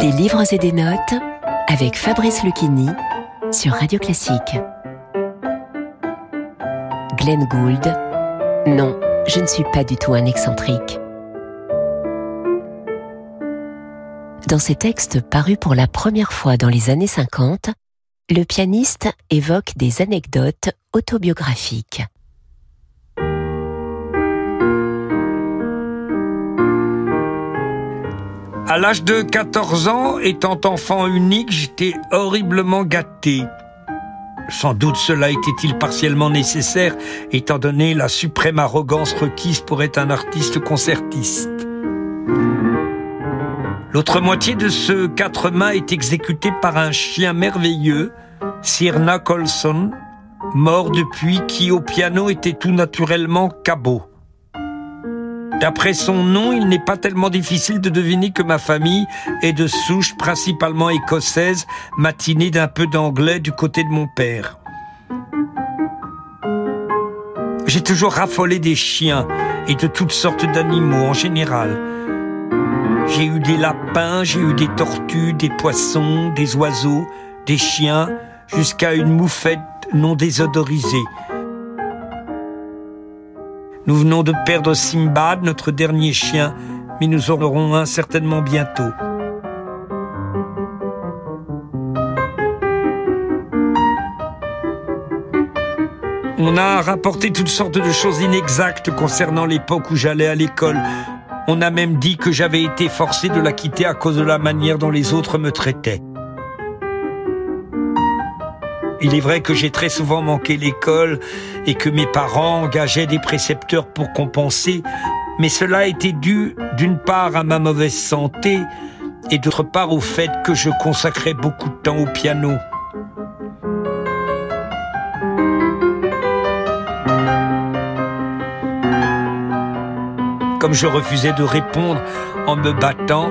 Des livres et des notes avec Fabrice Lucchini sur Radio Classique. Glenn Gould. Non, je ne suis pas du tout un excentrique. Dans ses textes parus pour la première fois dans les années 50, le pianiste évoque des anecdotes autobiographiques. À l'âge de 14 ans, étant enfant unique, j'étais horriblement gâté. Sans doute cela était-il partiellement nécessaire, étant donné la suprême arrogance requise pour être un artiste concertiste. L'autre moitié de ce quatre mains est exécutée par un chien merveilleux, Sirna Colson, mort depuis, qui au piano était tout naturellement cabot. D'après son nom, il n'est pas tellement difficile de deviner que ma famille est de souche principalement écossaise, matinée d'un peu d'anglais du côté de mon père. J'ai toujours raffolé des chiens et de toutes sortes d'animaux en général. J'ai eu des lapins, j'ai eu des tortues, des poissons, des oiseaux, des chiens, jusqu'à une moufette non désodorisée. Nous venons de perdre Simbad, notre dernier chien, mais nous en aurons un certainement bientôt. On a rapporté toutes sortes de choses inexactes concernant l'époque où j'allais à l'école. On a même dit que j'avais été forcé de la quitter à cause de la manière dont les autres me traitaient. Il est vrai que j'ai très souvent manqué l'école et que mes parents engageaient des précepteurs pour compenser, mais cela était dû d'une part à ma mauvaise santé et d'autre part au fait que je consacrais beaucoup de temps au piano. Comme je refusais de répondre en me battant,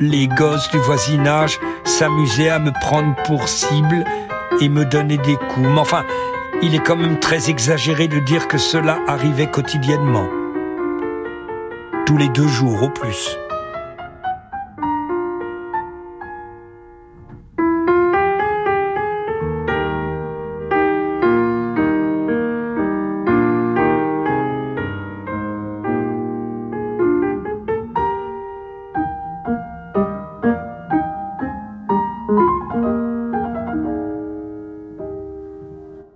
les gosses du voisinage s'amusaient à me prendre pour cible et me donner des coups. Mais enfin, il est quand même très exagéré de dire que cela arrivait quotidiennement. Tous les deux jours au plus.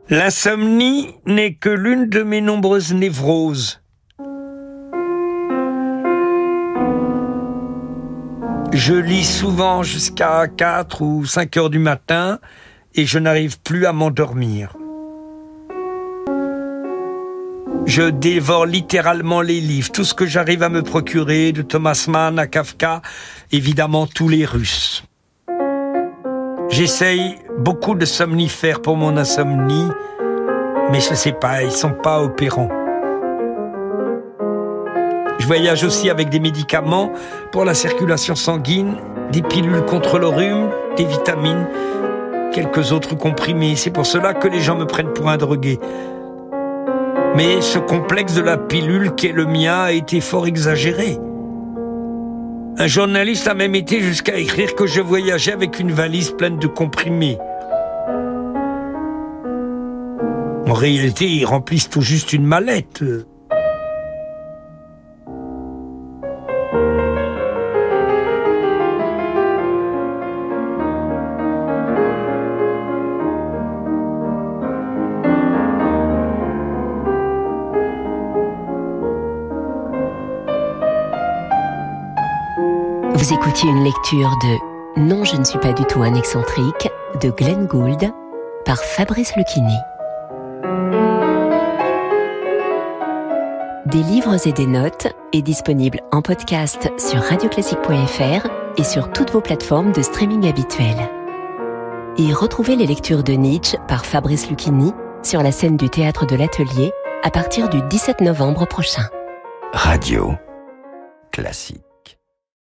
L'insomnie n'est que l'une de mes nombreuses névroses. Je lis souvent jusqu'à 4 ou 5 heures du matin et je n'arrive plus à m'endormir. Je dévore littéralement les livres, tout ce que j'arrive à me procurer, de Thomas Mann à Kafka, évidemment tous les Russes. J'essaye beaucoup de somnifères pour mon insomnie, mais je sais pas, ils sont pas opérants. Je voyage aussi avec des médicaments pour la circulation sanguine, des pilules contre le rhume, des vitamines, quelques autres comprimés. C'est pour cela que les gens me prennent pour un drogué. Mais ce complexe de la pilule qui est le mien a été fort exagéré. Un journaliste a même été jusqu'à écrire que je voyageais avec une valise pleine de comprimés. En réalité, ils remplissent tout juste une mallette. Vous écoutiez une lecture de Non, je ne suis pas du tout un excentrique de Glenn Gould par Fabrice Lucchini. Des livres et des notes est disponible en podcast sur radioclassique.fr et sur toutes vos plateformes de streaming habituelles. Et retrouvez les lectures de Nietzsche par Fabrice Lucchini sur la scène du théâtre de l'Atelier à partir du 17 novembre prochain. Radio classique.